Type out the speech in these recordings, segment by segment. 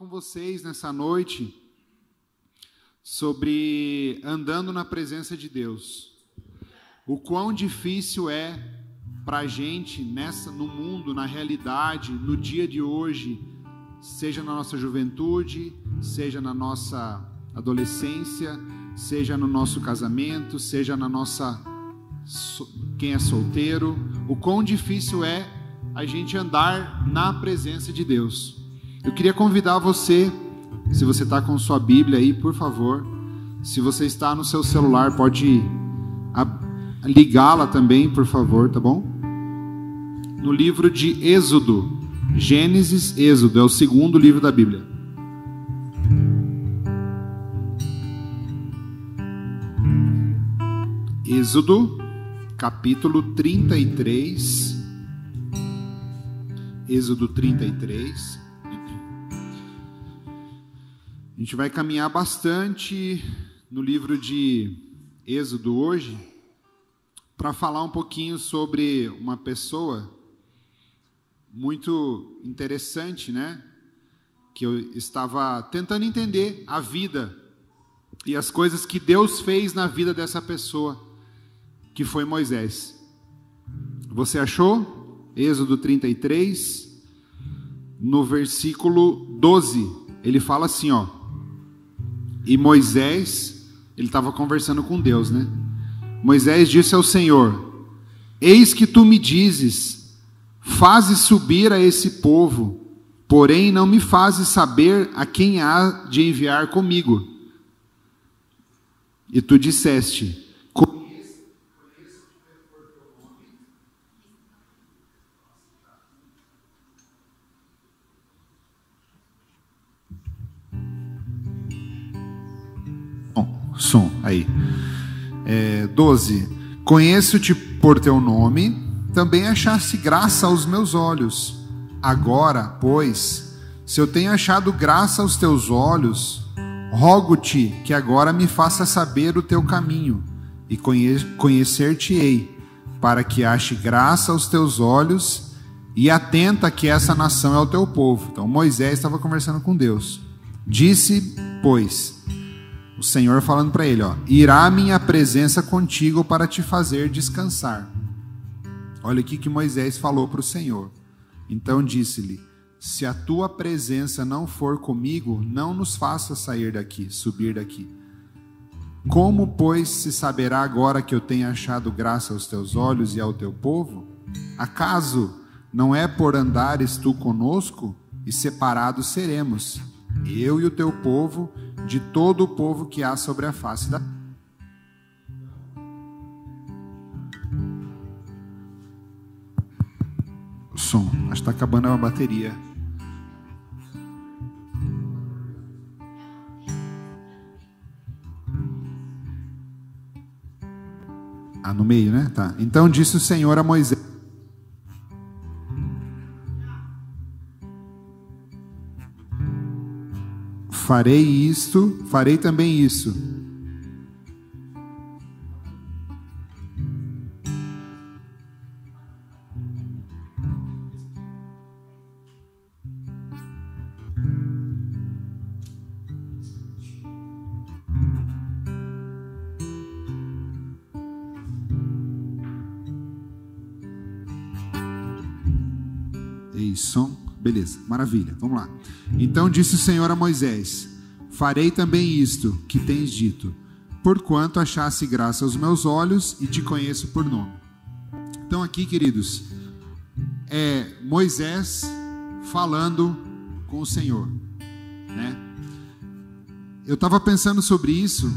Com vocês nessa noite sobre andando na presença de Deus. O quão difícil é para a gente nessa no mundo, na realidade, no dia de hoje, seja na nossa juventude, seja na nossa adolescência, seja no nosso casamento, seja na nossa quem é solteiro, o quão difícil é a gente andar na presença de Deus. Eu queria convidar você, se você está com sua Bíblia aí, por favor, se você está no seu celular, pode ligá-la também, por favor, tá bom? No livro de Êxodo, Gênesis, Êxodo, é o segundo livro da Bíblia. Êxodo, capítulo 33. Êxodo 33. A gente vai caminhar bastante no livro de Êxodo hoje para falar um pouquinho sobre uma pessoa muito interessante, né? Que eu estava tentando entender a vida e as coisas que Deus fez na vida dessa pessoa que foi Moisés. Você achou? Êxodo 33, no versículo 12, ele fala assim, ó. E Moisés, ele estava conversando com Deus, né? Moisés disse ao Senhor: Eis que tu me dizes, fazes subir a esse povo, porém não me fazes saber a quem há de enviar comigo. E tu disseste: som aí. É, 12. Conheço-te por teu nome, também achaste graça aos meus olhos. Agora, pois, se eu tenho achado graça aos teus olhos, rogo-te que agora me faça saber o teu caminho e conhecer-te-ei, para que ache graça aos teus olhos e atenta que essa nação é o teu povo. Então Moisés estava conversando com Deus. Disse, pois, o Senhor falando para ele, ó, irá minha presença contigo para te fazer descansar. Olha o que Moisés falou para o Senhor. Então disse-lhe: Se a tua presença não for comigo, não nos faça sair daqui, subir daqui. Como, pois, se saberá agora que eu tenho achado graça aos teus olhos e ao teu povo? Acaso não é por andares tu conosco e separados seremos, eu e o teu povo, de todo o povo que há sobre a face da som. Que está acabando a bateria. Ah, no meio, né? Tá. Então disse o Senhor a Moisés. Farei isto, farei também isso. Maravilha, vamos lá. Então disse o Senhor a Moisés: Farei também isto que tens dito, porquanto achasse graça aos meus olhos e te conheço por nome. Então, aqui, queridos, é Moisés falando com o Senhor, né? Eu estava pensando sobre isso.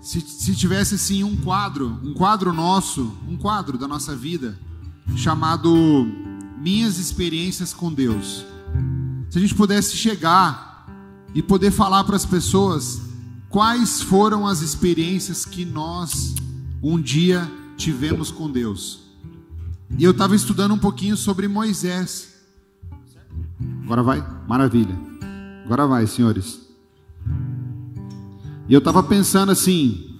Se, se tivesse assim um quadro, um quadro nosso, um quadro da nossa vida, chamado minhas experiências com Deus. se a gente pudesse chegar e poder falar para as pessoas quais foram as experiências que nós um dia tivemos com Deus. E eu estava estudando um pouquinho sobre Moisés. Agora vai? Maravilha. Agora vai, senhores. E eu estava pensando assim: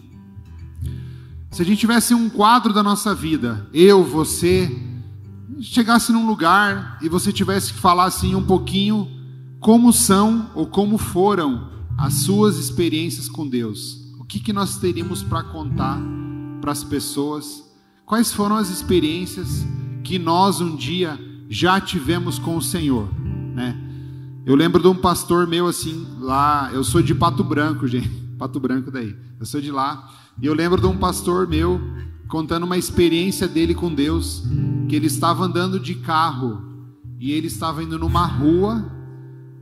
se a gente tivesse um quadro da nossa vida, eu, você, chegasse num lugar e você tivesse que falar assim um pouquinho como são ou como foram as suas experiências com Deus. O que, que nós teríamos para contar para as pessoas? Quais foram as experiências que nós um dia já tivemos com o Senhor, né? Eu lembro de um pastor meu assim, lá, eu sou de Pato Branco, gente, Pato Branco daí. Eu sou de lá, e eu lembro de um pastor meu contando uma experiência dele com Deus, que ele estava andando de carro e ele estava indo numa rua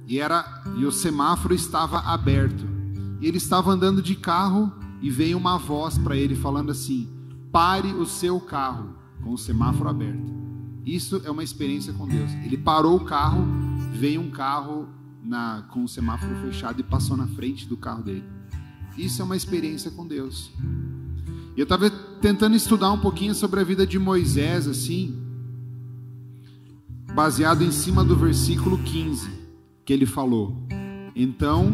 e era e o semáforo estava aberto. E ele estava andando de carro e veio uma voz para ele falando assim: "Pare o seu carro com o semáforo aberto". Isso é uma experiência com Deus. Ele parou o carro, veio um carro na, com o semáforo fechado e passou na frente do carro dele. Isso é uma experiência com Deus. Eu estava tentando estudar um pouquinho sobre a vida de Moisés, assim, baseado em cima do versículo 15, que ele falou: Então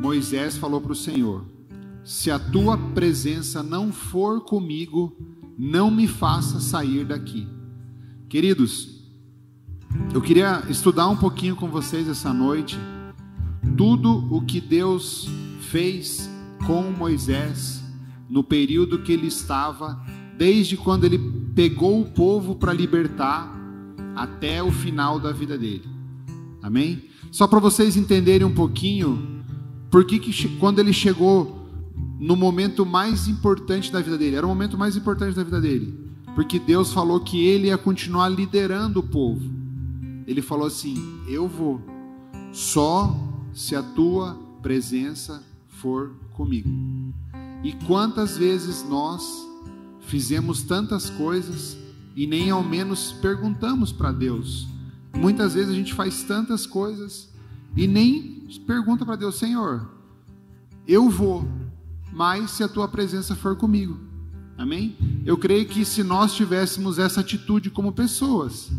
Moisés falou para o Senhor: Se a tua presença não for comigo, não me faça sair daqui. Queridos, eu queria estudar um pouquinho com vocês essa noite tudo o que Deus fez com Moisés no período que ele estava, desde quando ele pegou o povo para libertar até o final da vida dele. Amém? Só para vocês entenderem um pouquinho, por que quando ele chegou no momento mais importante da vida dele, era o momento mais importante da vida dele, porque Deus falou que ele ia continuar liderando o povo. Ele falou assim: Eu vou, só se a tua presença for comigo. E quantas vezes nós fizemos tantas coisas e nem ao menos perguntamos para Deus. Muitas vezes a gente faz tantas coisas e nem pergunta para Deus: Senhor, eu vou, mas se a tua presença for comigo. Amém? Eu creio que se nós tivéssemos essa atitude como pessoas,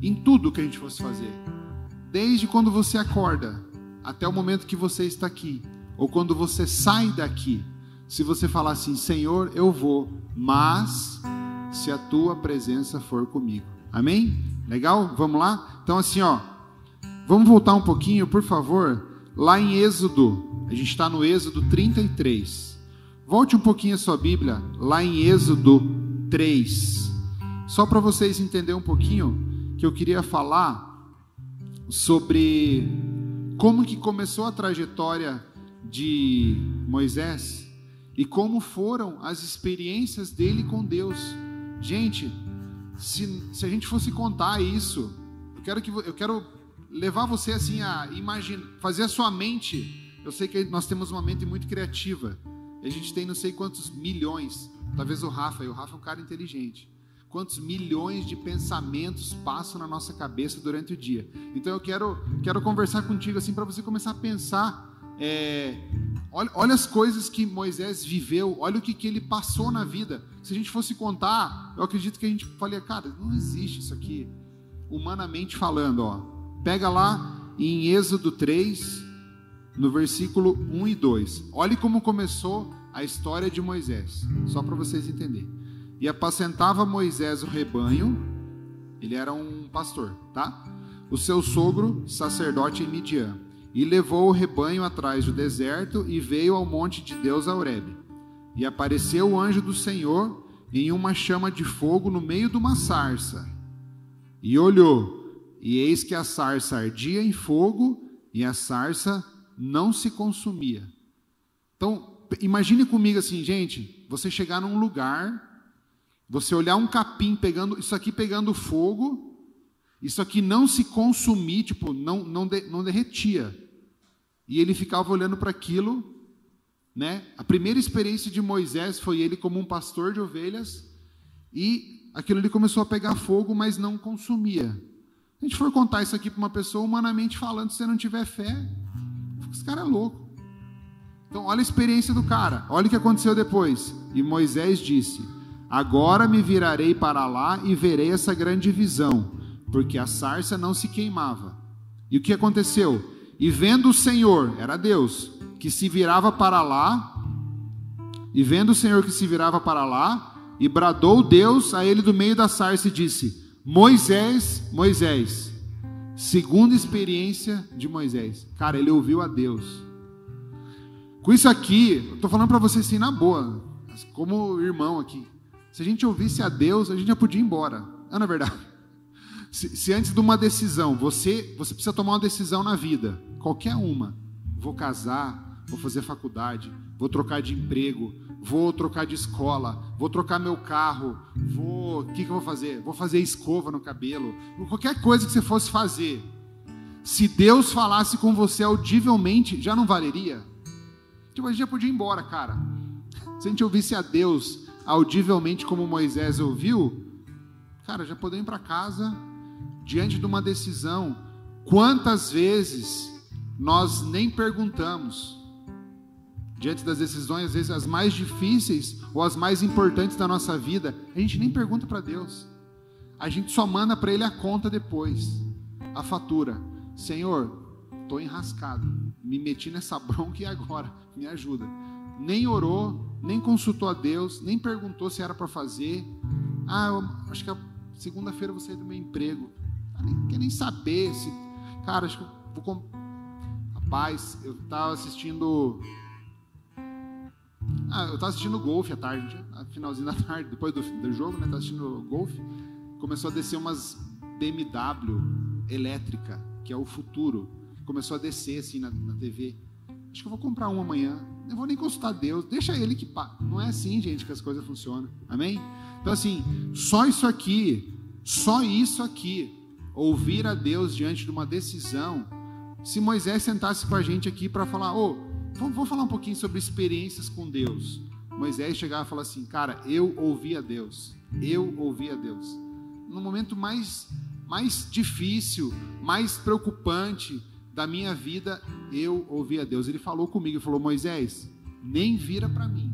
em tudo que a gente fosse fazer, desde quando você acorda até o momento que você está aqui, ou quando você sai daqui, se você falar assim: Senhor, eu vou, mas se a tua presença for comigo. Amém? Legal? Vamos lá? Então, assim, ó, vamos voltar um pouquinho, por favor, lá em Êxodo, a gente está no Êxodo 33. Volte um pouquinho a sua Bíblia, lá em Êxodo 3. Só para vocês entenderem um pouquinho que eu queria falar sobre como que começou a trajetória de Moisés e como foram as experiências dele com Deus. Gente, se, se a gente fosse contar isso, eu quero que eu quero levar você assim a imaginar, fazer a sua mente. Eu sei que nós temos uma mente muito criativa. A gente tem não sei quantos milhões, talvez o Rafa, e o Rafa é um cara inteligente. Quantos milhões de pensamentos passam na nossa cabeça durante o dia. Então eu quero, quero conversar contigo assim para você começar a pensar. É, olha, olha, as coisas que Moisés viveu, olha o que, que ele passou na vida. Se a gente fosse contar, eu acredito que a gente falaria, cara, não existe isso aqui, humanamente falando. Ó. Pega lá em Êxodo 3, no versículo 1 e 2. Olhe como começou a história de Moisés, só para vocês entenderem. E apacentava Moisés o rebanho, ele era um pastor, tá? O seu sogro, sacerdote em Midian, e levou o rebanho atrás do deserto e veio ao monte de Deus a. E apareceu o anjo do Senhor em uma chama de fogo no meio de uma sarça. E olhou, e eis que a sarça ardia em fogo, e a sarça não se consumia. Então, imagine comigo assim, gente, você chegar num lugar, você olhar um capim pegando, isso aqui pegando fogo, isso aqui não se consumir, tipo, não, não, de, não derretia. E ele ficava olhando para aquilo, né? A primeira experiência de Moisés foi ele como um pastor de ovelhas, e aquilo ali começou a pegar fogo, mas não consumia. a gente for contar isso aqui para uma pessoa, humanamente falando, se você não tiver fé, esse cara é louco. Então, olha a experiência do cara, olha o que aconteceu depois. E Moisés disse: Agora me virarei para lá e verei essa grande visão, porque a sarça não se queimava. E o que aconteceu? E vendo o Senhor, era Deus, que se virava para lá, e vendo o Senhor que se virava para lá, e bradou Deus a ele do meio da sarça e disse: Moisés, Moisés. Segunda experiência de Moisés. Cara, ele ouviu a Deus. Com isso aqui, eu estou falando para você assim na boa, como irmão aqui. Se a gente ouvisse a Deus, a gente já podia ir embora. É na é verdade. Se, se, antes de uma decisão, você, você precisa tomar uma decisão na vida, qualquer uma. Vou casar, vou fazer faculdade, vou trocar de emprego, vou trocar de escola, vou trocar meu carro, vou, o que, que eu vou fazer? Vou fazer escova no cabelo, qualquer coisa que você fosse fazer. Se Deus falasse com você audivelmente, já não valeria? Tipo, a gente já podia ir embora, cara. Se a gente ouvisse a Deus audivelmente como Moisés ouviu, cara, já podemos ir para casa diante de uma decisão. Quantas vezes nós nem perguntamos diante das decisões, às vezes as mais difíceis ou as mais importantes da nossa vida, a gente nem pergunta para Deus. A gente só manda para Ele a conta depois, a fatura. Senhor, estou enrascado, me meti nessa bronca e agora, me ajuda nem orou, nem consultou a Deus, nem perguntou se era para fazer. Ah, eu, acho que segunda-feira eu vou sair do meu emprego. Ah, nem, quer nem saber se. Cara, acho que eu vou. Rapaz, eu estava assistindo. Ah, eu estava assistindo golfe à tarde, finalzinho da tarde, depois do, do jogo, né? Estava assistindo golfe. Começou a descer umas BMW elétrica, que é o futuro. Começou a descer assim na, na TV. Acho que eu vou comprar um amanhã. Não vou nem consultar Deus. Deixa ele que pá. Não é assim, gente, que as coisas funcionam. Amém? Então, assim, só isso aqui, só isso aqui, ouvir a Deus diante de uma decisão. Se Moisés sentasse com a gente aqui para falar, ô, oh, falar um pouquinho sobre experiências com Deus. Moisés chegava e falava assim, cara, eu ouvi a Deus. Eu ouvi a Deus. No momento mais, mais difícil, mais preocupante, da minha vida, eu ouvi a Deus. Ele falou comigo, falou: Moisés, nem vira para mim.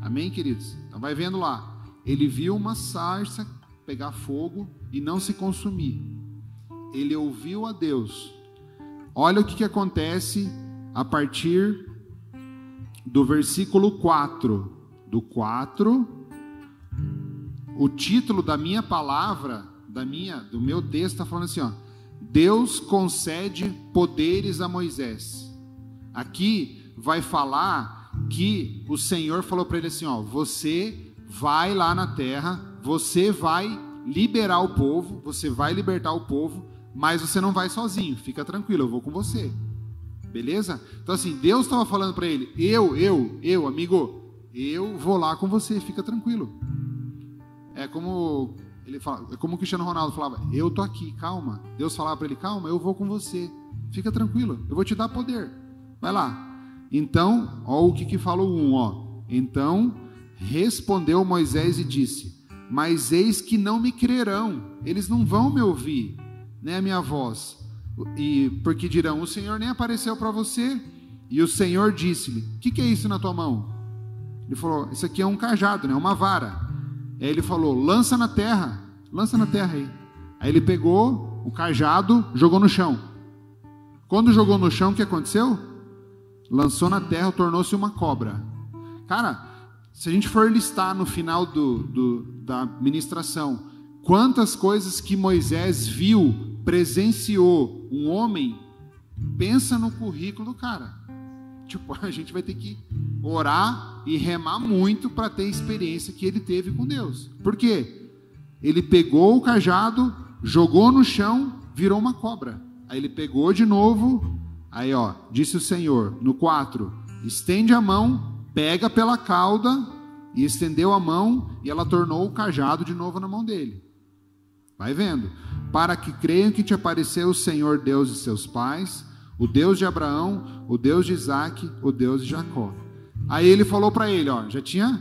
Amém, queridos? Então vai vendo lá. Ele viu uma sarça pegar fogo e não se consumir. Ele ouviu a Deus. Olha o que, que acontece a partir do versículo 4. Do 4, o título da minha palavra, da minha, do meu texto está falando assim, ó Deus concede poderes a Moisés. Aqui vai falar que o Senhor falou para ele assim: ó, você vai lá na terra, você vai liberar o povo, você vai libertar o povo, mas você não vai sozinho, fica tranquilo, eu vou com você. Beleza? Então assim, Deus estava falando para ele: eu, eu, eu, amigo, eu vou lá com você, fica tranquilo. É como ele fala, é como o Cristiano Ronaldo falava: Eu tô aqui, calma. Deus falava para ele: Calma, eu vou com você. Fica tranquilo, eu vou te dar poder. Vai lá. Então, ó o que, que falou um, ó. Então respondeu Moisés e disse: Mas eis que não me crerão, eles não vão me ouvir, né, minha voz. E porque dirão: O Senhor nem apareceu para você. E o Senhor disse-lhe: O que, que é isso na tua mão? Ele falou: Isso aqui é um cajado, né, uma vara. Aí ele falou: lança na terra, lança na terra aí. Aí ele pegou o cajado, jogou no chão. Quando jogou no chão, o que aconteceu? Lançou na terra, tornou-se uma cobra. Cara, se a gente for listar no final do, do, da ministração, quantas coisas que Moisés viu, presenciou, um homem, pensa no currículo cara. Tipo, a gente vai ter que orar e remar muito para ter a experiência que ele teve com Deus. Por quê? Ele pegou o cajado, jogou no chão, virou uma cobra. Aí ele pegou de novo, aí ó, disse o Senhor, no 4, estende a mão, pega pela cauda, e estendeu a mão, e ela tornou o cajado de novo na mão dele. Vai vendo. Para que creiam que te apareceu o Senhor Deus de seus pais, o Deus de Abraão, o Deus de Isaac, o Deus de Jacó. Aí ele falou para ele, ó, já tinha,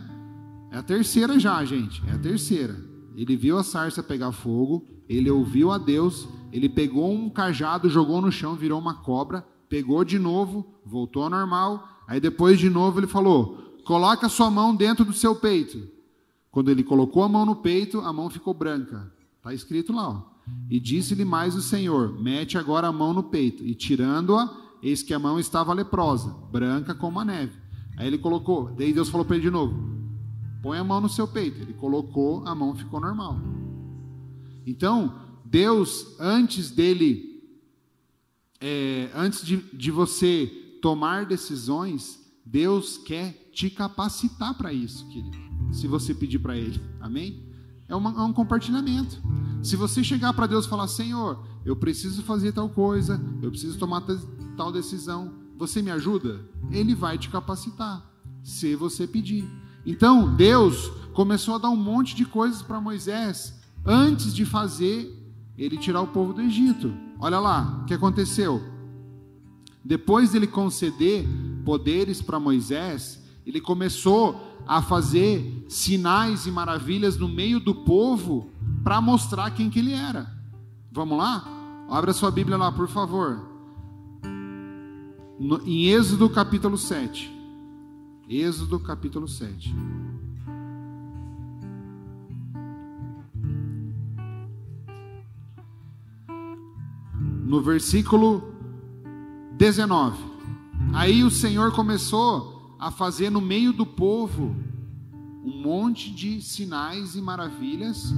é a terceira já, gente, é a terceira. Ele viu a sarça pegar fogo, ele ouviu a Deus, ele pegou um cajado, jogou no chão, virou uma cobra, pegou de novo, voltou ao normal. Aí depois de novo ele falou: coloca sua mão dentro do seu peito. Quando ele colocou a mão no peito, a mão ficou branca. Está escrito lá. Ó. E disse-lhe mais o Senhor: Mete agora a mão no peito. E tirando-a, eis que a mão estava leprosa, branca como a neve. Aí ele colocou, daí Deus falou para ele de novo: Põe a mão no seu peito. Ele colocou, a mão ficou normal. Então, Deus, antes dele, é, antes de, de você tomar decisões, Deus quer te capacitar para isso, querido. Se você pedir para Ele, amém? É, uma, é um compartilhamento. Se você chegar para Deus e falar, Senhor, eu preciso fazer tal coisa, eu preciso tomar tal decisão, você me ajuda? Ele vai te capacitar, se você pedir. Então, Deus começou a dar um monte de coisas para Moisés antes de fazer ele tirar o povo do Egito. Olha lá o que aconteceu. Depois dele conceder poderes para Moisés, ele começou a fazer sinais e maravilhas no meio do povo para mostrar quem que ele era. Vamos lá? Abra sua Bíblia lá, por favor. No, em Êxodo capítulo 7. Êxodo capítulo 7. No versículo 19. Aí o Senhor começou a fazer no meio do povo um monte de sinais e maravilhas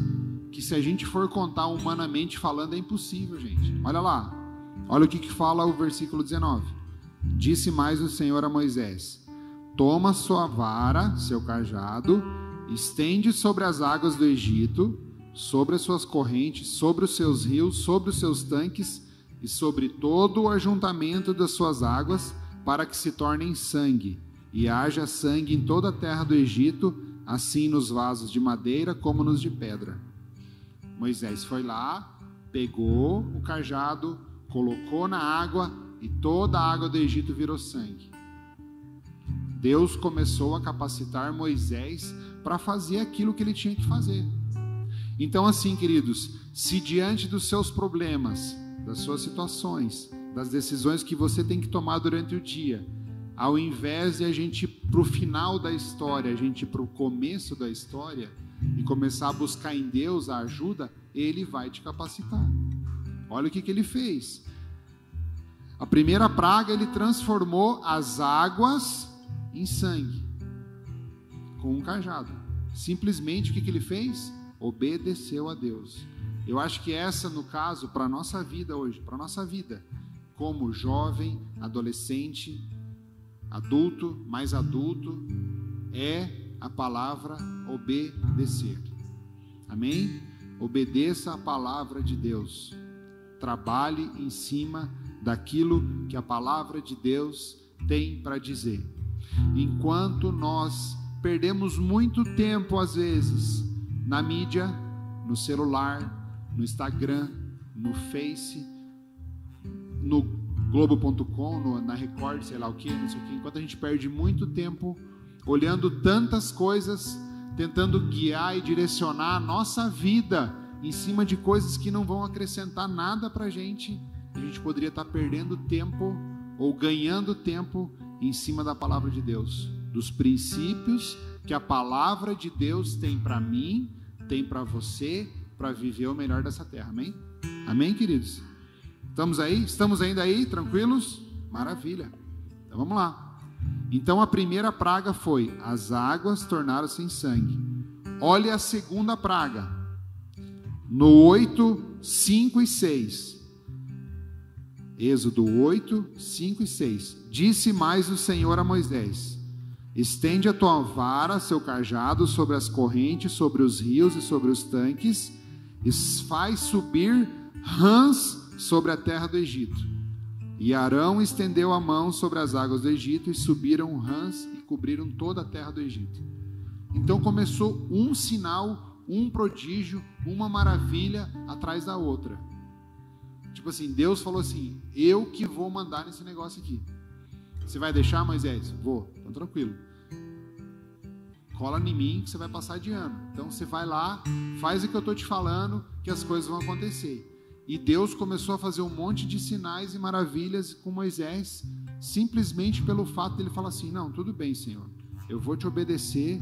que se a gente for contar humanamente falando é impossível, gente. Olha lá. Olha o que, que fala o versículo 19. Disse mais o Senhor a Moisés: Toma sua vara, seu cajado, estende sobre as águas do Egito, sobre as suas correntes, sobre os seus rios, sobre os seus tanques e sobre todo o ajuntamento das suas águas, para que se tornem sangue, e haja sangue em toda a terra do Egito, assim nos vasos de madeira como nos de pedra. Moisés foi lá, pegou o cajado, colocou na água e toda a água do Egito virou sangue. Deus começou a capacitar Moisés para fazer aquilo que ele tinha que fazer. Então, assim, queridos, se diante dos seus problemas, das suas situações, das decisões que você tem que tomar durante o dia, ao invés de a gente para o final da história, a gente para o começo da história e começar a buscar em Deus a ajuda, Ele vai te capacitar. Olha o que, que ele fez. A primeira praga ele transformou as águas em sangue, com um cajado. Simplesmente o que, que ele fez? Obedeceu a Deus. Eu acho que essa, no caso, para a nossa vida hoje, para a nossa vida, como jovem, adolescente, adulto, mais adulto, é a palavra obedecer. Amém? Obedeça a palavra de Deus. Trabalhe em cima daquilo que a palavra de Deus tem para dizer. Enquanto nós perdemos muito tempo, às vezes, na mídia, no celular, no Instagram, no Face, no Globo.com, na Record, sei lá o que, não sei o que, enquanto a gente perde muito tempo olhando tantas coisas, tentando guiar e direcionar a nossa vida em cima de coisas que não vão acrescentar nada para a gente, a gente poderia estar perdendo tempo ou ganhando tempo em cima da palavra de Deus, dos princípios que a palavra de Deus tem para mim, tem para você, para viver o melhor dessa terra. Amém? Amém, queridos? Estamos aí? Estamos ainda aí? Tranquilos? Maravilha. Então vamos lá. Então a primeira praga foi: as águas tornaram-se em sangue. Olha a segunda praga. No 8, 5 e 6. Êxodo 8, 5 e 6. Disse mais o Senhor a Moisés: Estende a tua vara, seu cajado, sobre as correntes, sobre os rios e sobre os tanques, e faz subir rãs sobre a terra do Egito. E Arão estendeu a mão sobre as águas do Egito, e subiram rãs e cobriram toda a terra do Egito. Então começou um sinal, um prodígio, uma maravilha atrás da outra. Tipo assim, Deus falou assim: Eu que vou mandar nesse negócio aqui. Você vai deixar, Moisés? Vou, então tranquilo. Cola em mim que você vai passar de ano. Então você vai lá, faz o que eu estou te falando, que as coisas vão acontecer. E Deus começou a fazer um monte de sinais e maravilhas com Moisés, simplesmente pelo fato dele falar assim: Não, tudo bem, Senhor, eu vou te obedecer.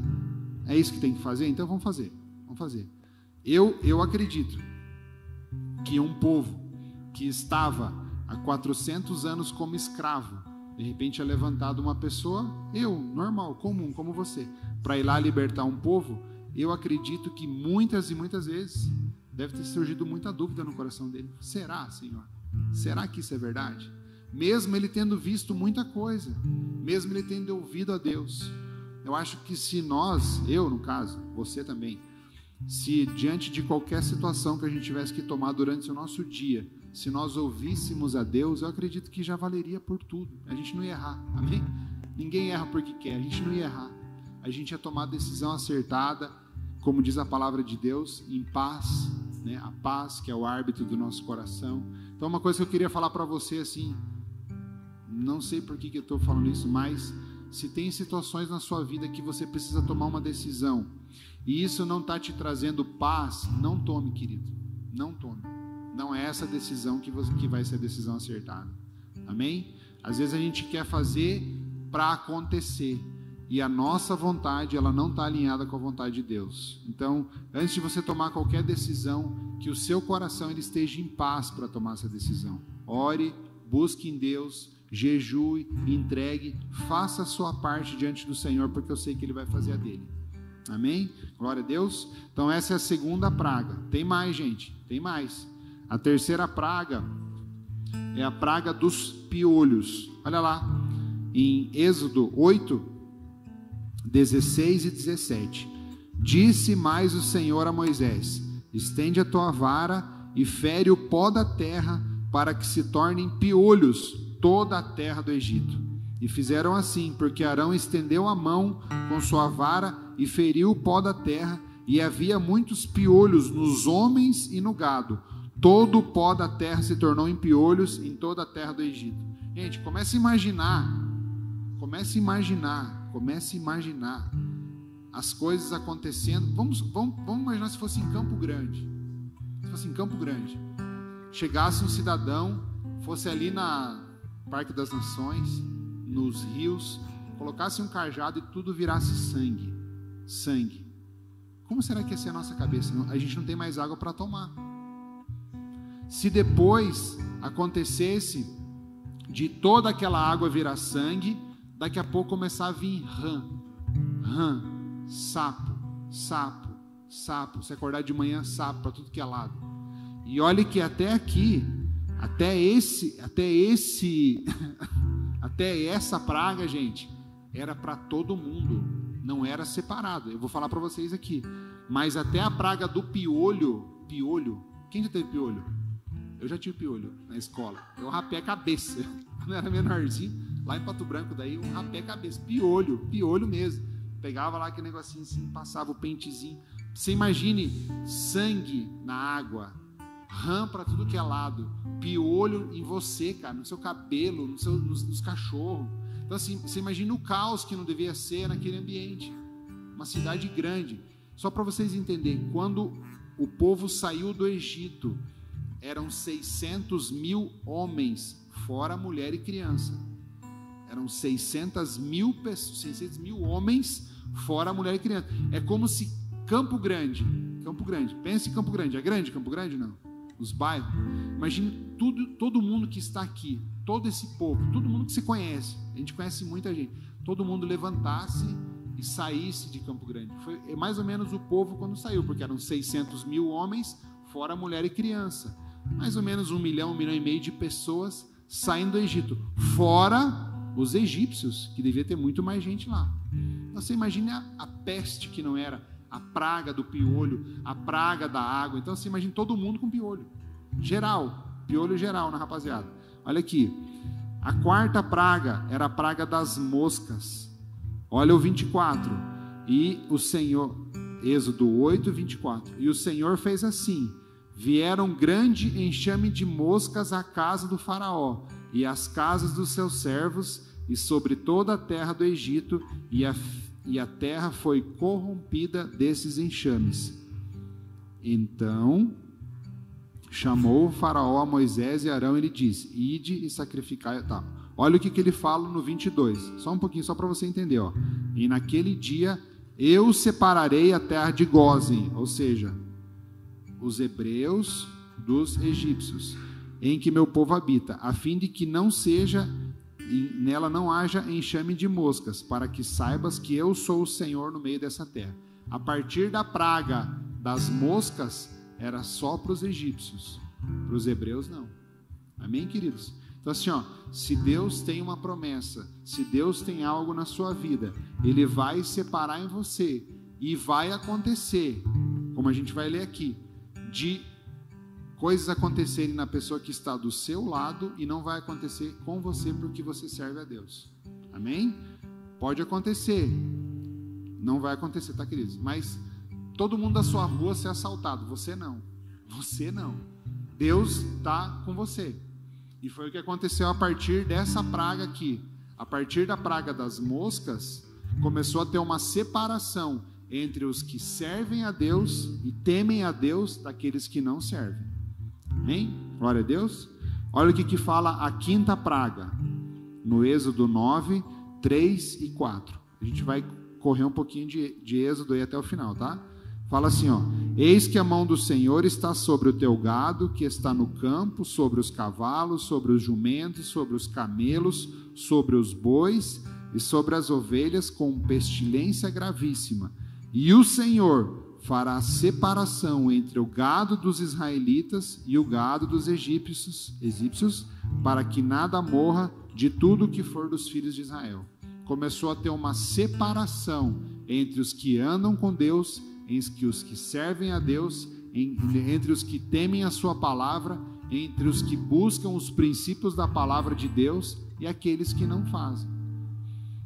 É isso que tem que fazer? Então vamos fazer. Vamos fazer. Eu, eu acredito que um povo que estava há 400 anos como escravo, de repente é levantado uma pessoa, eu, normal, comum, como você, para ir lá libertar um povo, eu acredito que muitas e muitas vezes deve ter surgido muita dúvida no coração dele. Será, Senhor? Será que isso é verdade? Mesmo ele tendo visto muita coisa, mesmo ele tendo ouvido a Deus, eu acho que se nós, eu no caso, você também, se diante de qualquer situação que a gente tivesse que tomar durante o nosso dia, se nós ouvíssemos a Deus, eu acredito que já valeria por tudo. A gente não ia errar, amém? Ninguém erra porque quer, a gente não ia errar. A gente ia tomar a decisão acertada, como diz a palavra de Deus, em paz, né? A paz que é o árbitro do nosso coração. Então, uma coisa que eu queria falar para você assim, não sei por que, que eu estou falando isso, mas se tem situações na sua vida que você precisa tomar uma decisão e isso não está te trazendo paz, não tome, querido, não tome. Não é essa decisão que, você, que vai ser a decisão acertada. Amém? Às vezes a gente quer fazer para acontecer e a nossa vontade ela não está alinhada com a vontade de Deus. Então, antes de você tomar qualquer decisão, que o seu coração ele esteja em paz para tomar essa decisão. Ore, busque em Deus, jejue, entregue, faça a sua parte diante do Senhor, porque eu sei que Ele vai fazer a dele. Amém? Glória a Deus. Então, essa é a segunda praga. Tem mais, gente, tem mais. A terceira praga é a praga dos piolhos. Olha lá, em Êxodo 8, 16 e 17. Disse mais o Senhor a Moisés: Estende a tua vara e fere o pó da terra, para que se tornem piolhos toda a terra do Egito. E fizeram assim, porque Arão estendeu a mão com sua vara e feriu o pó da terra, e havia muitos piolhos nos homens e no gado Todo o pó da terra se tornou em piolhos em toda a terra do Egito. Gente, comece a imaginar. Comece a imaginar. Comece a imaginar as coisas acontecendo. Vamos, vamos, vamos imaginar se fosse em Campo Grande. Se fosse em Campo Grande. Chegasse um cidadão, fosse ali na Parque das Nações, nos rios, colocasse um cajado e tudo virasse sangue. Sangue. Como será que ia ser a nossa cabeça? A gente não tem mais água para tomar. Se depois acontecesse de toda aquela água virar sangue, daqui a pouco começar a vir rã, rã, sapo, sapo, sapo. Se acordar de manhã, sapo para tudo que é lado. E olhe que até aqui, até esse, até esse, até essa praga, gente, era para todo mundo, não era separado. Eu vou falar para vocês aqui. Mas até a praga do piolho, piolho. Quem já teve piolho? Eu já tive piolho na escola. Eu rapei a cabeça. Quando eu era menorzinho, lá em Pato Branco, daí eu rapei a cabeça. Piolho, piolho mesmo. Pegava lá aquele negocinho assim, passava o pentezinho. Você imagine sangue na água, rã para tudo que é lado, piolho em você, cara, no seu cabelo, no seu, nos, nos cachorros. Então, assim, você imagina o caos que não devia ser naquele ambiente. Uma cidade grande. Só para vocês entenderem, quando o povo saiu do Egito, eram 600 mil homens, fora mulher e criança. Eram 600 mil pessoas, 600 mil homens, fora mulher e criança. É como se Campo Grande, Campo Grande, pense em Campo Grande, é grande Campo Grande? Não. Os bairros. Imagine tudo, todo mundo que está aqui, todo esse povo, todo mundo que se conhece, a gente conhece muita gente, todo mundo levantasse e saísse de Campo Grande. Foi mais ou menos o povo quando saiu, porque eram 600 mil homens, fora mulher e criança mais ou menos um milhão, um milhão e meio de pessoas saindo do Egito, fora os egípcios, que devia ter muito mais gente lá. Então, você imagina a, peste que não era, a praga do piolho, a praga da água. Então você imagina todo mundo com piolho. Geral, piolho geral na rapaziada. Olha aqui. A quarta praga era a praga das moscas. Olha o 24. E o Senhor, Êxodo 8, 24. E o Senhor fez assim: vieram grande enxame de moscas à casa do Faraó e às casas dos seus servos e sobre toda a terra do Egito, e, a, e a terra foi corrompida desses enxames. Então chamou o faraó a Moisés e Arão e lhe disse: Ide e sacrificai. Tá. Olha o que, que ele fala no 22. Só um pouquinho, só para você entender. Ó. E naquele dia eu separarei a terra de Gozem, ou seja, os hebreus dos egípcios, em que meu povo habita, a fim de que não seja nela não haja enxame de moscas, para que saibas que eu sou o Senhor no meio dessa terra. A partir da praga das moscas, era só para os egípcios, para os hebreus não. Amém, queridos? Então, assim, ó, se Deus tem uma promessa, se Deus tem algo na sua vida, Ele vai separar em você e vai acontecer, como a gente vai ler aqui, de coisas acontecerem na pessoa que está do seu lado e não vai acontecer com você porque você serve a Deus. Amém? Pode acontecer. Não vai acontecer, tá, queridos? Mas todo mundo da sua rua ser assaltado, você não. Você não. Deus está com você. E foi o que aconteceu a partir dessa praga aqui. A partir da praga das moscas, começou a ter uma separação entre os que servem a Deus e temem a Deus daqueles que não servem. Amém? Glória a Deus. Olha o que, que fala a quinta praga, no Êxodo 9, 3 e 4. A gente vai correr um pouquinho de, de Êxodo aí até o final, tá? Fala assim, ó: Eis que a mão do Senhor está sobre o teu gado que está no campo, sobre os cavalos, sobre os jumentos, sobre os camelos, sobre os bois e sobre as ovelhas com pestilência gravíssima. E o Senhor fará separação entre o gado dos israelitas e o gado dos egípcios, egípcios para que nada morra de tudo que for dos filhos de Israel. Começou a ter uma separação entre os que andam com Deus, entre os que servem a Deus, entre os que temem a sua palavra, entre os que buscam os princípios da palavra de Deus e aqueles que não fazem.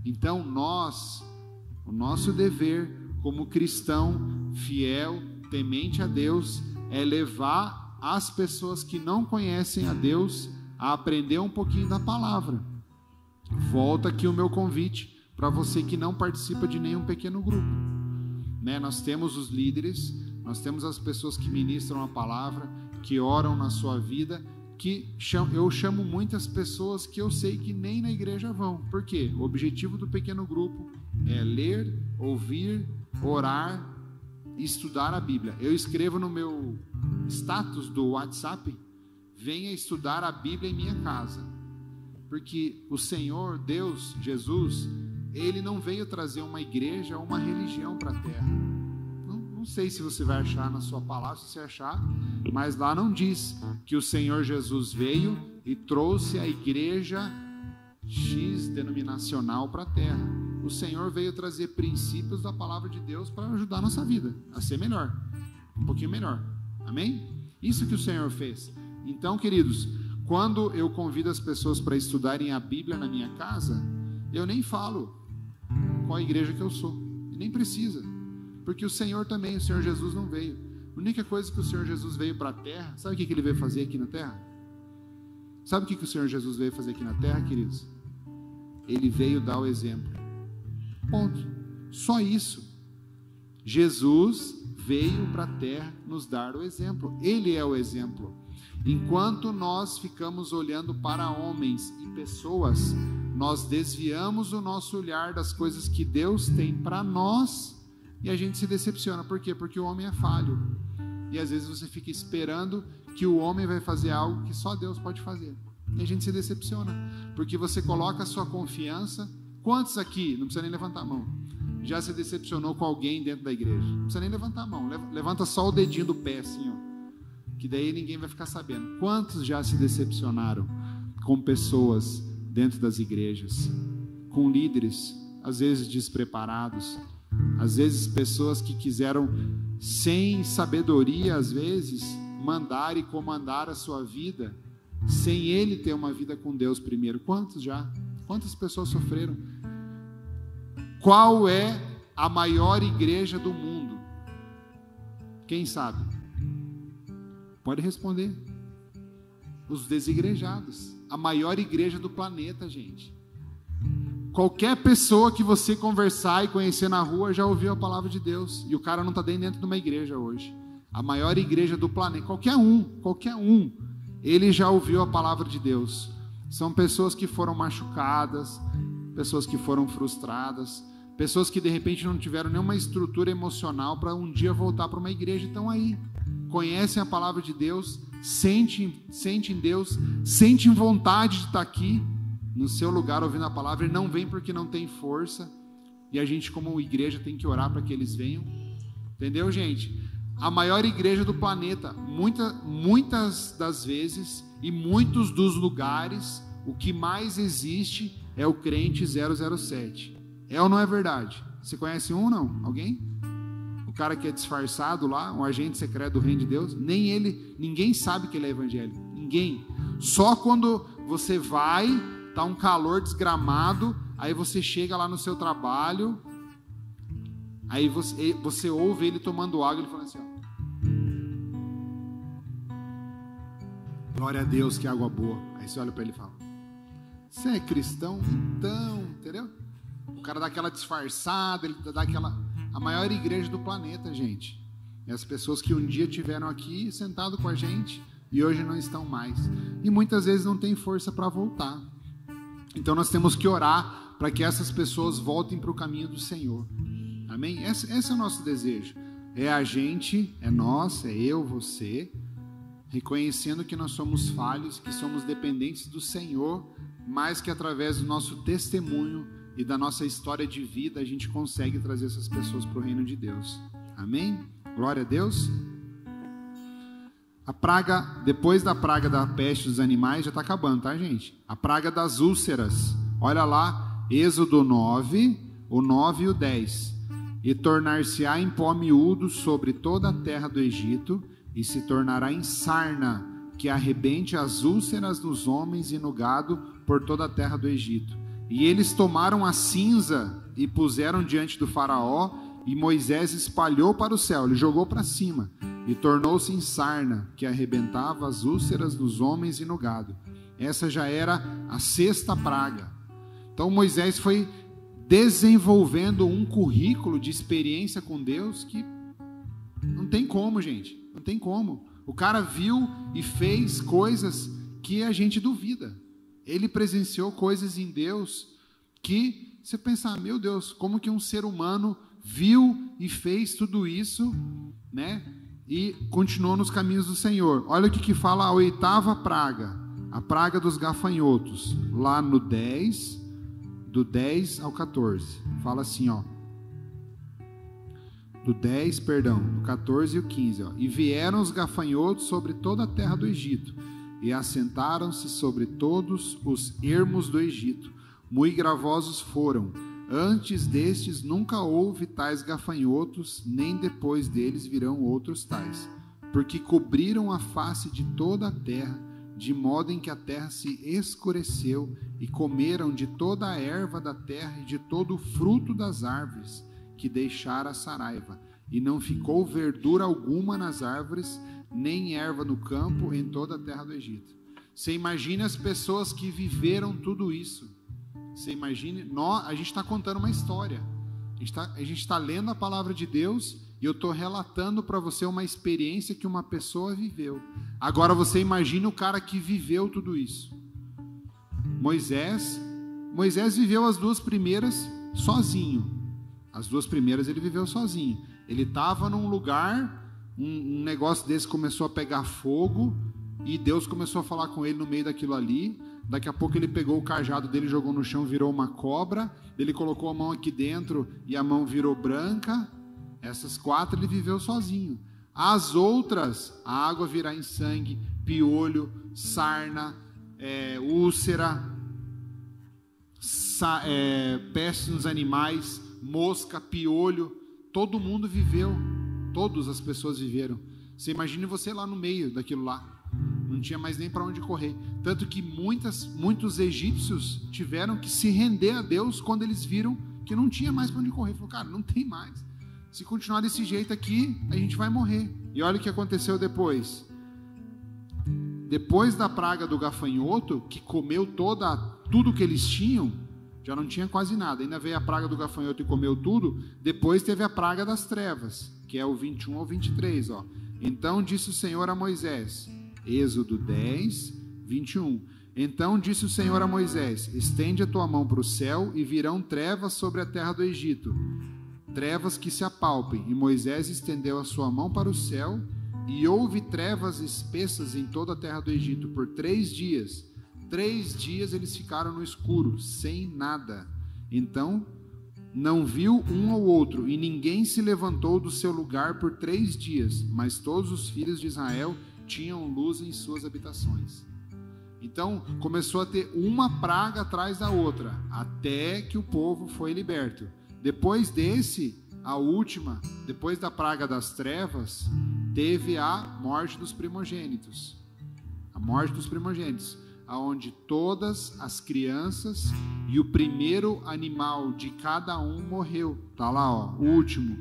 Então nós, o nosso dever como cristão fiel, temente a Deus, é levar as pessoas que não conhecem a Deus a aprender um pouquinho da palavra. Volta aqui o meu convite para você que não participa de nenhum pequeno grupo. Né? Nós temos os líderes, nós temos as pessoas que ministram a palavra, que oram na sua vida, que eu chamo muitas pessoas que eu sei que nem na igreja vão. Por quê? O objetivo do pequeno grupo é ler, ouvir, orar e estudar a Bíblia. Eu escrevo no meu status do WhatsApp: venha estudar a Bíblia em minha casa. Porque o Senhor, Deus, Jesus, ele não veio trazer uma igreja ou uma religião para a terra. Não, não, sei se você vai achar na sua palavra, se você achar, mas lá não diz que o Senhor Jesus veio e trouxe a igreja X denominacional para a terra o Senhor veio trazer princípios da palavra de Deus para ajudar a nossa vida a ser melhor, um pouquinho melhor. Amém? Isso que o Senhor fez. Então, queridos, quando eu convido as pessoas para estudarem a Bíblia na minha casa, eu nem falo qual igreja que eu sou. Nem precisa. Porque o Senhor também, o Senhor Jesus não veio. A única coisa que o Senhor Jesus veio para a terra, sabe o que ele veio fazer aqui na terra? Sabe o que o Senhor Jesus veio fazer aqui na terra, queridos? Ele veio dar o exemplo. Ponto. Só isso. Jesus veio para a terra nos dar o exemplo. Ele é o exemplo. Enquanto nós ficamos olhando para homens e pessoas, nós desviamos o nosso olhar das coisas que Deus tem para nós e a gente se decepciona. Por quê? Porque o homem é falho. E às vezes você fica esperando que o homem vai fazer algo que só Deus pode fazer. E a gente se decepciona, porque você coloca a sua confiança Quantos aqui, não precisa nem levantar a mão, já se decepcionou com alguém dentro da igreja? Não precisa nem levantar a mão, levanta só o dedinho do pé assim, ó, que daí ninguém vai ficar sabendo. Quantos já se decepcionaram com pessoas dentro das igrejas, com líderes, às vezes despreparados, às vezes pessoas que quiseram, sem sabedoria, às vezes, mandar e comandar a sua vida, sem ele ter uma vida com Deus primeiro. Quantos já? Quantas pessoas sofreram? Qual é a maior igreja do mundo? Quem sabe? Pode responder. Os desigrejados. A maior igreja do planeta, gente. Qualquer pessoa que você conversar e conhecer na rua já ouviu a palavra de Deus. E o cara não está dentro de uma igreja hoje. A maior igreja do planeta. Qualquer um, qualquer um. Ele já ouviu a palavra de Deus. São pessoas que foram machucadas, pessoas que foram frustradas, pessoas que de repente não tiveram nenhuma estrutura emocional para um dia voltar para uma igreja estão aí. Conhecem a palavra de Deus, sentem, sentem Deus, sentem vontade de estar aqui no seu lugar ouvindo a palavra e não vem porque não tem força. E a gente, como igreja, tem que orar para que eles venham. Entendeu, gente? A maior igreja do planeta, muita, muitas das vezes e muitos dos lugares, o que mais existe é o crente 007. É ou não é verdade? Você conhece um não? Alguém? O cara que é disfarçado lá, um agente secreto do reino de Deus, nem ele, ninguém sabe que ele é evangélico. Ninguém. Só quando você vai tá um calor desgramado, aí você chega lá no seu trabalho, aí você, você ouve ele tomando água, ele falando assim, ó. Glória a Deus, que água boa. Aí você olha para ele e fala: Você é cristão? Então, entendeu? O cara dá aquela disfarçada, ele dá aquela. A maior igreja do planeta, gente. E as pessoas que um dia tiveram aqui sentado com a gente e hoje não estão mais. E muitas vezes não tem força para voltar. Então nós temos que orar para que essas pessoas voltem para o caminho do Senhor. Amém? Esse, esse, é o nosso desejo. É a gente, é nós, é eu, você, reconhecendo que nós somos falhos, que somos dependentes do Senhor, mas que através do nosso testemunho e da nossa história de vida a gente consegue trazer essas pessoas para o reino de Deus. Amém? Glória a Deus. A praga, depois da praga da peste dos animais, já está acabando, tá, gente? A praga das úlceras. Olha lá, Êxodo 9, o 9 e o 10. E tornar-se-á em pó miúdo sobre toda a terra do Egito, e se tornará em sarna, que arrebente as úlceras nos homens e no gado por toda a terra do Egito. E eles tomaram a cinza e puseram diante do Faraó, e Moisés espalhou para o céu, ele jogou para cima e tornou-se em sarna, que arrebentava as úlceras dos homens e no gado. Essa já era a sexta praga. Então Moisés foi desenvolvendo um currículo de experiência com Deus que não tem como, gente. Não tem como. O cara viu e fez coisas que a gente duvida. Ele presenciou coisas em Deus que você pensa, ah, meu Deus, como que um ser humano viu e fez tudo isso, né? e continuou nos caminhos do Senhor. Olha o que, que fala a oitava praga, a praga dos gafanhotos, lá no 10, do 10 ao 14. Fala assim, ó. Do 10, perdão, do 14 e o 15, ó. E vieram os gafanhotos sobre toda a terra do Egito, e assentaram-se sobre todos os ermos do Egito. Muito gravosos foram, Antes destes nunca houve tais gafanhotos, nem depois deles virão outros tais, porque cobriram a face de toda a terra, de modo em que a terra se escureceu, e comeram de toda a erva da terra e de todo o fruto das árvores, que deixara saraiva, e não ficou verdura alguma nas árvores, nem erva no campo em toda a terra do Egito. Você imagina as pessoas que viveram tudo isso você imagine, nós, a gente está contando uma história. A gente está tá lendo a palavra de Deus e eu estou relatando para você uma experiência que uma pessoa viveu. Agora você imagine o cara que viveu tudo isso. Moisés, Moisés viveu as duas primeiras sozinho. As duas primeiras ele viveu sozinho. Ele estava num lugar, um, um negócio desse começou a pegar fogo e Deus começou a falar com ele no meio daquilo ali. Daqui a pouco ele pegou o cajado dele, jogou no chão, virou uma cobra. Ele colocou a mão aqui dentro e a mão virou branca. Essas quatro ele viveu sozinho. As outras, a água virar em sangue, piolho, sarna, é, úlcera, sa, é, peste nos animais, mosca, piolho. Todo mundo viveu. Todas as pessoas viveram. Você imagine você lá no meio daquilo lá não tinha mais nem para onde correr. Tanto que muitas, muitos egípcios tiveram que se render a Deus quando eles viram que não tinha mais para onde correr. Falou, cara, não tem mais. Se continuar desse jeito aqui, a gente vai morrer. E olha o que aconteceu depois. Depois da praga do gafanhoto, que comeu toda tudo que eles tinham, já não tinha quase nada. Ainda veio a praga do gafanhoto e comeu tudo. Depois teve a praga das trevas, que é o 21 ao 23. Ó. Então disse o Senhor a Moisés, Êxodo 10, 21. Então disse o Senhor a Moisés: Estende a tua mão para o céu e virão trevas sobre a terra do Egito, trevas que se apalpem. E Moisés estendeu a sua mão para o céu e houve trevas espessas em toda a terra do Egito por três dias. Três dias eles ficaram no escuro, sem nada. Então não viu um ou outro, e ninguém se levantou do seu lugar por três dias, mas todos os filhos de Israel tinham luz em suas habitações. Então começou a ter uma praga atrás da outra, até que o povo foi liberto. Depois desse, a última, depois da praga das trevas, teve a morte dos primogênitos. A morte dos primogênitos, aonde todas as crianças e o primeiro animal de cada um morreu. Tá lá, ó, o último.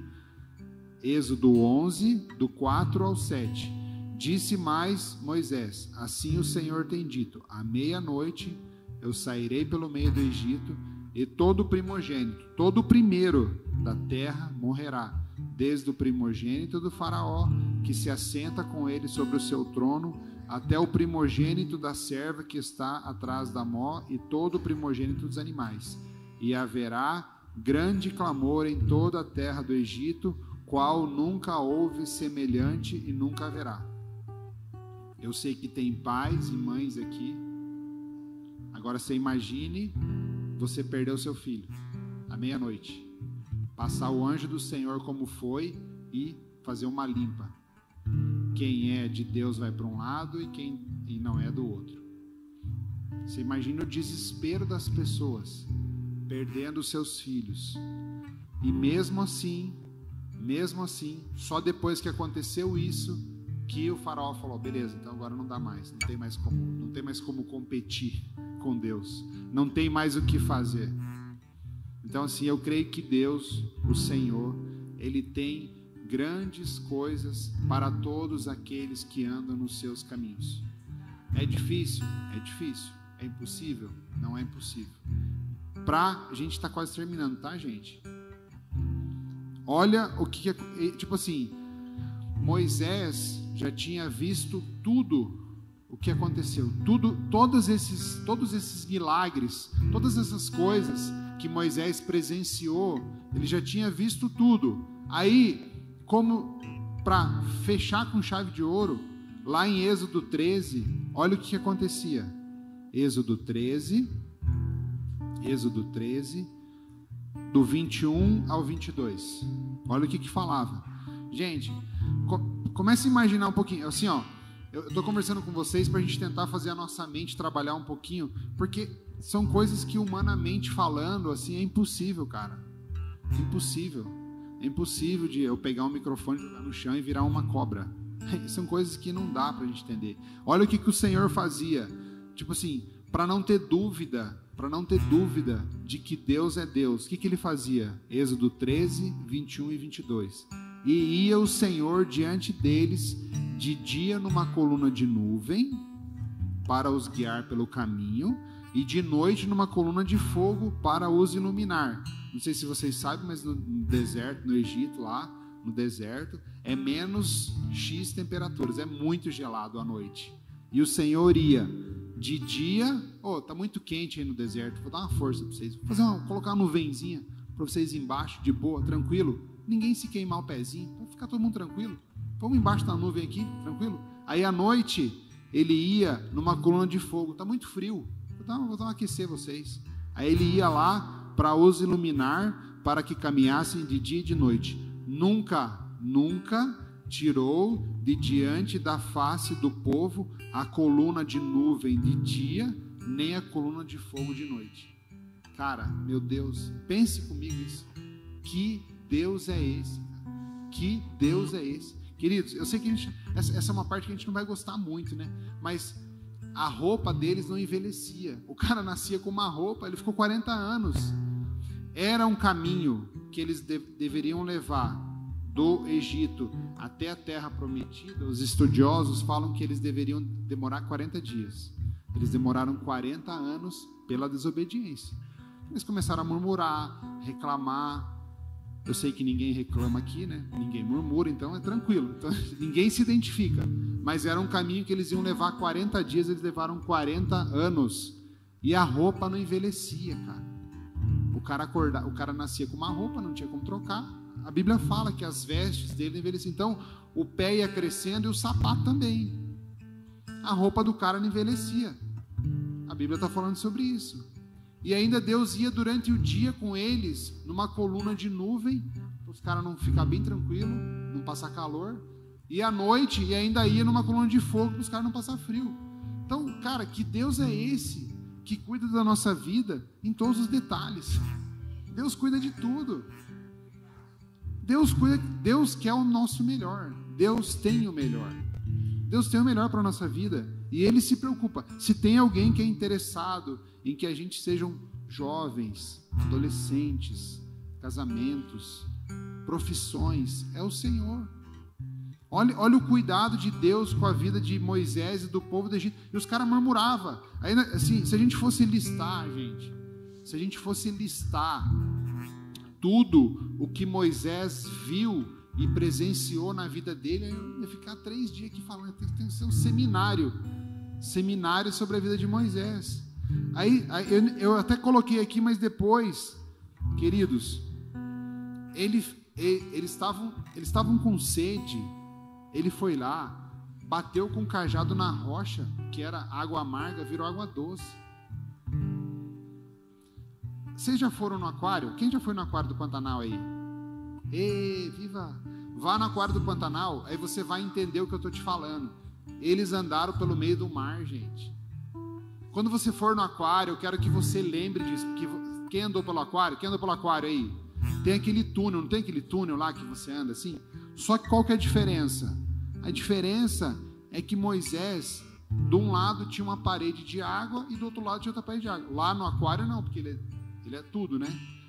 Êxodo 11, do 4 ao 7. Disse mais Moisés: Assim o Senhor tem dito: À meia-noite eu sairei pelo meio do Egito, e todo primogênito, todo primeiro da terra morrerá, desde o primogênito do Faraó, que se assenta com ele sobre o seu trono, até o primogênito da serva que está atrás da mó, e todo o primogênito dos animais. E haverá grande clamor em toda a terra do Egito, qual nunca houve semelhante e nunca haverá. Eu sei que tem pais e mães aqui. Agora você imagine você perder o seu filho à meia-noite. Passar o anjo do Senhor como foi e fazer uma limpa. Quem é de Deus vai para um lado e quem e não é do outro. Você imagina o desespero das pessoas perdendo seus filhos. E mesmo assim, mesmo assim, só depois que aconteceu isso, que o faraó falou: beleza, então agora não dá mais, não tem mais como, não tem mais como competir com Deus, não tem mais o que fazer. Então assim, eu creio que Deus, o Senhor, ele tem grandes coisas para todos aqueles que andam nos seus caminhos. É difícil, é difícil, é impossível, não é impossível. Pra a gente está quase terminando, tá, gente? Olha o que, tipo assim, Moisés já tinha visto tudo o que aconteceu, tudo, todos esses, todos esses milagres, todas essas coisas que Moisés presenciou, ele já tinha visto tudo. Aí, como para fechar com chave de ouro, lá em Êxodo 13, olha o que, acontecia. Êxodo 13, Êxodo 13, do 21 ao 22. Olha o que, que falava. Gente, Comece a imaginar um pouquinho, assim, ó. Eu estou conversando com vocês para a gente tentar fazer a nossa mente trabalhar um pouquinho, porque são coisas que humanamente falando, assim, é impossível, cara. Impossível. É impossível de eu pegar um microfone, jogar no chão e virar uma cobra. São coisas que não dá para a gente entender. Olha o que, que o Senhor fazia. Tipo assim, para não ter dúvida, para não ter dúvida de que Deus é Deus, o que, que ele fazia? Êxodo 13, 21 e 22 e ia o Senhor diante deles de dia numa coluna de nuvem para os guiar pelo caminho e de noite numa coluna de fogo para os iluminar. Não sei se vocês sabem, mas no deserto, no Egito lá, no deserto, é menos X temperaturas, é muito gelado à noite. E o Senhor ia de dia, oh, tá muito quente aí no deserto, vou dar uma força para vocês, vou fazer uma, colocar uma nuvenzinha para vocês embaixo, de boa, tranquilo ninguém se queimar o pezinho, para ficar todo mundo tranquilo. Vamos embaixo da nuvem aqui, tranquilo? Aí à noite ele ia numa coluna de fogo, tá muito frio, vou dar, vou dar um aquecer vocês. Aí ele ia lá para os iluminar, para que caminhassem de dia e de noite. Nunca, nunca tirou de diante da face do povo a coluna de nuvem de dia, nem a coluna de fogo de noite. Cara, meu Deus, pense comigo isso. Que Deus é esse? Que Deus é esse? Queridos, eu sei que gente, essa, é uma parte que a gente não vai gostar muito, né? Mas a roupa deles não envelhecia. O cara nascia com uma roupa, ele ficou 40 anos. Era um caminho que eles de, deveriam levar do Egito até a terra prometida. Os estudiosos falam que eles deveriam demorar 40 dias. Eles demoraram 40 anos pela desobediência. Eles começaram a murmurar, reclamar. Eu sei que ninguém reclama aqui, né? Ninguém murmura, então é tranquilo. Então, ninguém se identifica. Mas era um caminho que eles iam levar 40 dias, eles levaram 40 anos. E a roupa não envelhecia, cara. Cara acordar, o cara nascia com uma roupa, não tinha como trocar. A Bíblia fala que as vestes dele envelheciam. Então, o pé ia crescendo e o sapato também. A roupa do cara não envelhecia. A Bíblia está falando sobre isso. E ainda Deus ia durante o dia com eles, numa coluna de nuvem, para os caras não ficar bem tranquilo, não passar calor. E à noite, e ainda ia numa coluna de fogo, para os caras não passar frio. Então, cara, que Deus é esse que cuida da nossa vida em todos os detalhes? Deus cuida de tudo. Deus cuida, Deus quer o nosso melhor. Deus tem o melhor. Deus tem o melhor para a nossa vida. E Ele se preocupa. Se tem alguém que é interessado em que a gente sejam jovens, adolescentes, casamentos, profissões, é o Senhor. Olha, olha o cuidado de Deus com a vida de Moisés e do povo do Egito. E os caras murmuravam. Aí, assim, se a gente fosse listar, gente, se a gente fosse listar tudo o que Moisés viu e presenciou na vida dele, eu ia ficar três dias aqui falando, tem que ser um seminário, seminário sobre a vida de Moisés. Aí, aí eu, eu, até coloquei aqui, mas depois, queridos, ele, ele, eles estavam eles estavam com sede. Ele foi lá, bateu com o cajado na rocha, que era água amarga, virou água doce. Vocês já foram no aquário? Quem já foi no aquário do Pantanal aí? Ê, viva! Vá no aquário do Pantanal, aí você vai entender o que eu estou te falando. Eles andaram pelo meio do mar, gente. Quando você for no aquário, eu quero que você lembre disso. Que, quem andou pelo aquário? Quem andou pelo aquário aí? Tem aquele túnel, não tem aquele túnel lá que você anda assim? Só que qual que é a diferença? A diferença é que Moisés, de um lado tinha uma parede de água e do outro lado tinha outra parede de água. Lá no aquário não, porque ele é, ele é tudo, né?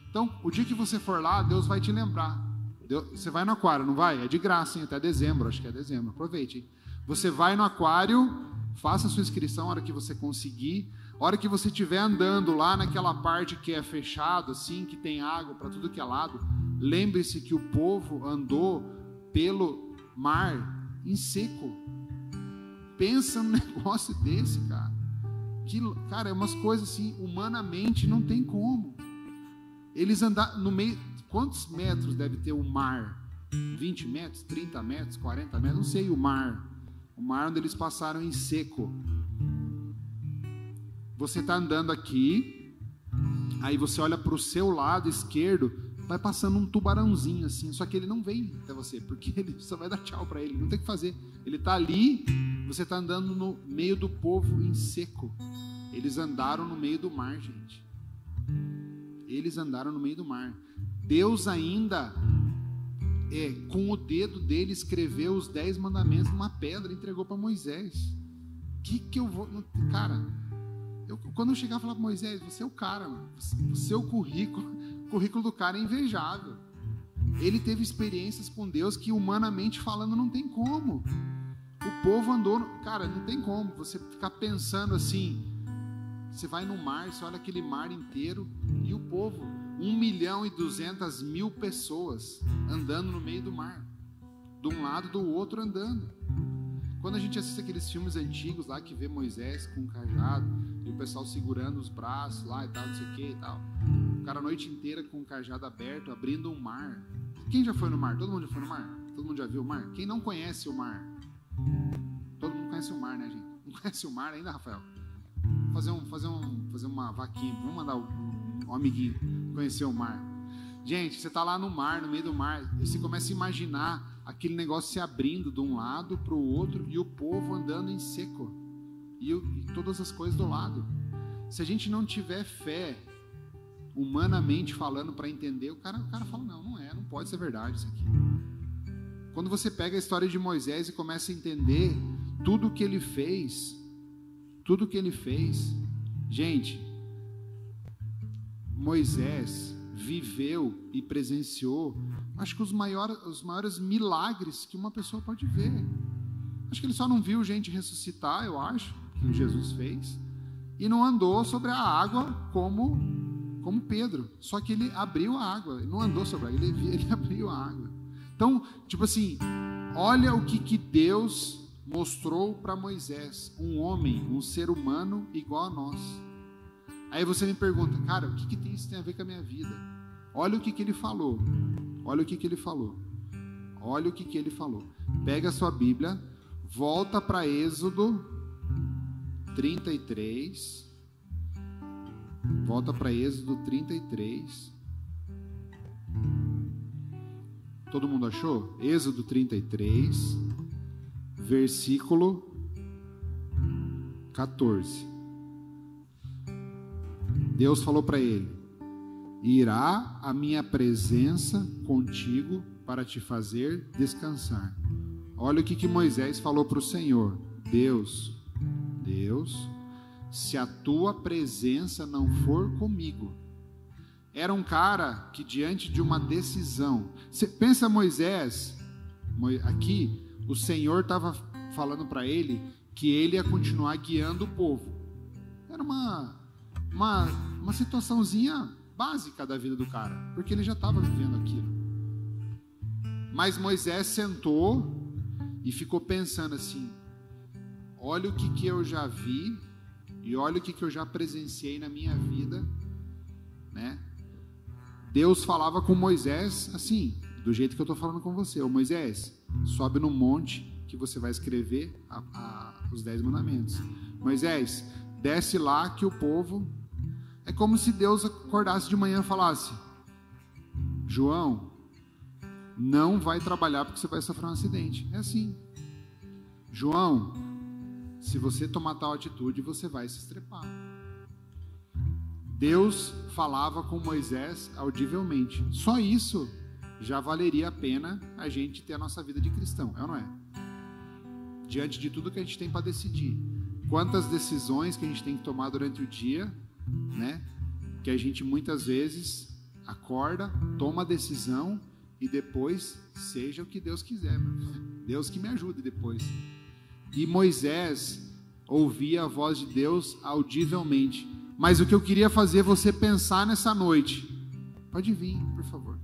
Então, o dia que você for lá, Deus vai te lembrar. Deus, você vai no aquário, não vai? É de graça, hein? Até dezembro, acho que é dezembro. Aproveite. Hein? Você vai no aquário, faça a sua inscrição a hora que você conseguir. A hora que você estiver andando lá naquela parte que é fechado, assim, que tem água para tudo que é lado, lembre-se que o povo andou pelo mar em seco. Pensa num negócio desse, cara. Que, cara, é umas coisas assim, humanamente não tem como. Eles andaram no meio. Quantos metros deve ter o mar? 20 metros, 30 metros, 40 metros? Não sei o mar. O mar onde eles passaram em seco. Você está andando aqui, aí você olha para o seu lado esquerdo, vai passando um tubarãozinho assim, só que ele não vem até você, porque ele só vai dar tchau para ele, não tem o que fazer. Ele está ali, você está andando no meio do povo em seco. Eles andaram no meio do mar, gente. Eles andaram no meio do mar. Deus ainda, é, com o dedo dele, escreveu os dez mandamentos numa pedra e entregou para Moisés. Que que eu vou. Cara, eu, quando eu chegar e falar para Moisés, você é o cara, mano. O seu currículo, o currículo do cara é invejável. Ele teve experiências com Deus que, humanamente falando, não tem como. O povo andou. Cara, não tem como você ficar pensando assim você vai no mar, você olha aquele mar inteiro e o povo, um milhão e duzentas mil pessoas andando no meio do mar, de um lado do outro andando. Quando a gente assiste aqueles filmes antigos lá que vê Moisés com um cajado e o pessoal segurando os braços lá e tal, não sei o que e tal, cara a noite inteira com o cajado aberto, abrindo um mar. Quem já foi no mar? Todo mundo já foi no mar? Todo mundo já viu o mar? Quem não conhece o mar? Todo mundo conhece o mar, né, gente? Não conhece o mar ainda, Rafael? fazer, um, fazer, um, fazer uma vaquinha. Vamos mandar um, um amiguinho conhecer o mar. Gente, você está lá no mar, no meio do mar, você começa a imaginar aquele negócio se abrindo de um lado para o outro e o povo andando em seco. E, e todas as coisas do lado. Se a gente não tiver fé, humanamente falando, para entender, o cara, o cara fala: não, não é, não pode ser verdade isso aqui. Quando você pega a história de Moisés e começa a entender tudo o que ele fez, tudo que ele fez. Gente, Moisés viveu e presenciou, acho que os maiores, os maiores milagres que uma pessoa pode ver. Acho que ele só não viu gente ressuscitar, eu acho, que Jesus fez, e não andou sobre a água como como Pedro, só que ele abriu a água, ele não andou sobre a água, ele, ele abriu a água. Então, tipo assim, olha o que, que Deus mostrou para Moisés, um homem, um ser humano igual a nós. Aí você me pergunta, cara, o que, que isso tem a ver com a minha vida? Olha o que, que ele falou. Olha o que, que ele falou. Olha o que, que ele falou. Pega a sua Bíblia, volta para Êxodo 33. Volta para Êxodo 33. Todo mundo achou? Êxodo 33, versículo 14. Deus falou para ele: Irá a minha presença contigo para te fazer descansar. Olha o que, que Moisés falou para o Senhor: Deus, Deus, se a tua presença não for comigo. Era um cara que, diante de uma decisão, você pensa Moisés, aqui, o Senhor estava falando para ele que ele ia continuar guiando o povo. Era uma, uma, uma situaçãozinha básica da vida do cara, porque ele já estava vivendo aquilo. Mas Moisés sentou e ficou pensando assim: olha o que, que eu já vi e olha o que, que eu já presenciei na minha vida, né? Deus falava com Moisés assim, do jeito que eu estou falando com você: Ô Moisés, sobe no monte que você vai escrever a, a, os dez mandamentos. Moisés, desce lá que o povo é como se Deus acordasse de manhã e falasse: João, não vai trabalhar porque você vai sofrer um acidente. É assim. João, se você tomar tal atitude, você vai se estrepar. Deus falava com Moisés audivelmente. Só isso já valeria a pena a gente ter a nossa vida de cristão, é ou não é? Diante de tudo que a gente tem para decidir. Quantas decisões que a gente tem que tomar durante o dia né? Que a gente muitas vezes acorda, toma a decisão e depois seja o que Deus quiser. Deus que me ajude depois. E Moisés ouvia a voz de Deus audivelmente. Mas o que eu queria fazer você pensar nessa noite, pode vir, por favor.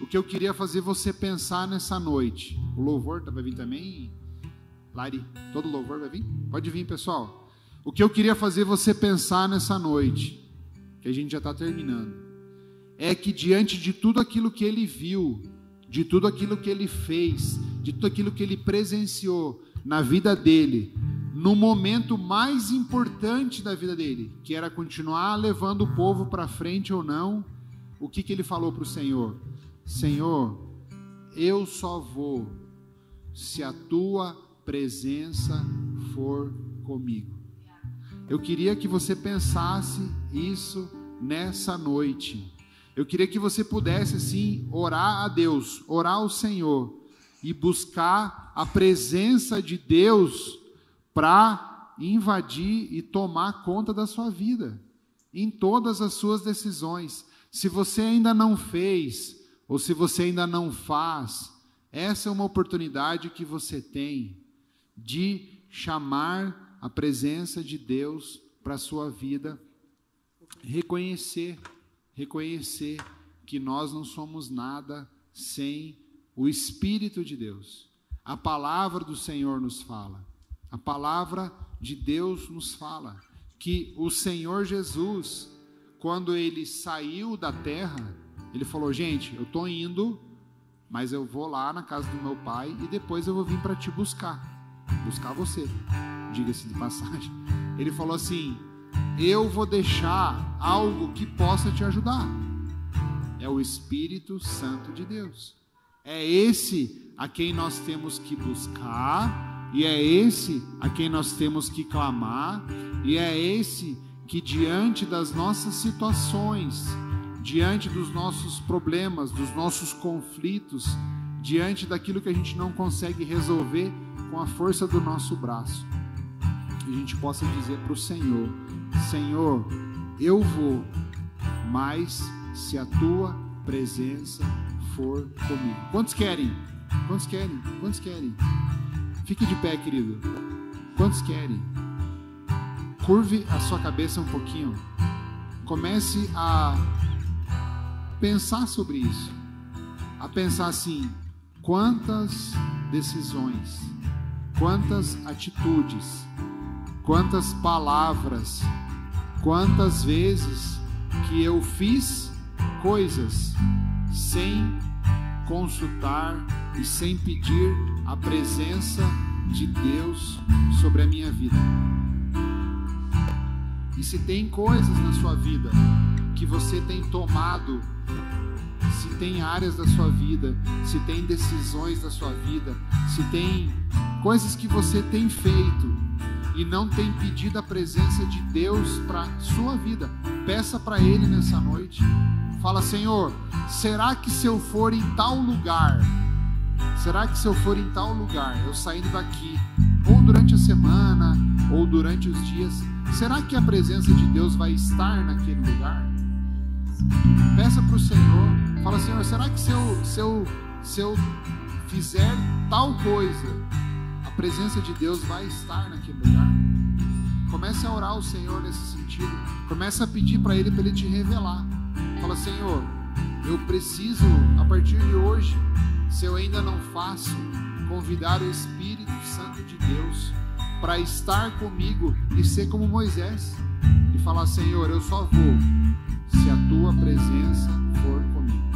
O que eu queria fazer você pensar nessa noite, o louvor vai vir também, Lari, todo louvor vai vir? Pode vir, pessoal. O que eu queria fazer você pensar nessa noite, que a gente já está terminando, é que diante de tudo aquilo que ele viu, de tudo aquilo que ele fez, de tudo aquilo que ele presenciou na vida dele, no momento mais importante da vida dele, que era continuar levando o povo para frente ou não, o que, que ele falou para o Senhor? Senhor, eu só vou se a tua presença for comigo. Eu queria que você pensasse isso nessa noite. Eu queria que você pudesse assim orar a Deus, orar ao Senhor e buscar a presença de Deus para invadir e tomar conta da sua vida, em todas as suas decisões. Se você ainda não fez, ou se você ainda não faz, essa é uma oportunidade que você tem de chamar a presença de Deus para a sua vida, reconhecer, reconhecer que nós não somos nada sem o Espírito de Deus. A palavra do Senhor nos fala, a palavra de Deus nos fala que o Senhor Jesus, quando ele saiu da terra, ele falou: Gente, eu estou indo, mas eu vou lá na casa do meu pai e depois eu vou vir para te buscar, buscar você diga-se de passagem. Ele falou assim: Eu vou deixar algo que possa te ajudar. É o Espírito Santo de Deus. É esse a quem nós temos que buscar, e é esse a quem nós temos que clamar, e é esse que, diante das nossas situações, diante dos nossos problemas, dos nossos conflitos, diante daquilo que a gente não consegue resolver com a força do nosso braço, a gente possa dizer para o Senhor: Senhor, eu vou, mas se a tua presença for comigo. Quantos querem? Quantos querem? Quantos querem? Fique de pé, querido. Quantos querem? Curve a sua cabeça um pouquinho. comece a pensar sobre isso. A pensar assim: quantas decisões, quantas atitudes, quantas palavras, quantas vezes que eu fiz coisas sem consultar e sem pedir a presença de Deus sobre a minha vida. E se tem coisas na sua vida que você tem tomado, se tem áreas da sua vida, se tem decisões da sua vida, se tem coisas que você tem feito e não tem pedido a presença de Deus para sua vida, peça para Ele nessa noite. Fala, Senhor, será que se eu for em tal lugar, será que se eu for em tal lugar, eu saindo daqui, ou durante a semana, ou durante os dias, será que a presença de Deus vai estar naquele lugar? Peça para o Senhor, fala, Senhor, será que se eu, se, eu, se eu fizer tal coisa, a presença de Deus vai estar naquele lugar? Comece a orar ao Senhor nesse sentido. Comece a pedir para Ele para Ele te revelar. Fala, Senhor, eu preciso, a partir de hoje, se eu ainda não faço, convidar o Espírito Santo de Deus para estar comigo e ser como Moisés e falar: Senhor, eu só vou se a tua presença for comigo.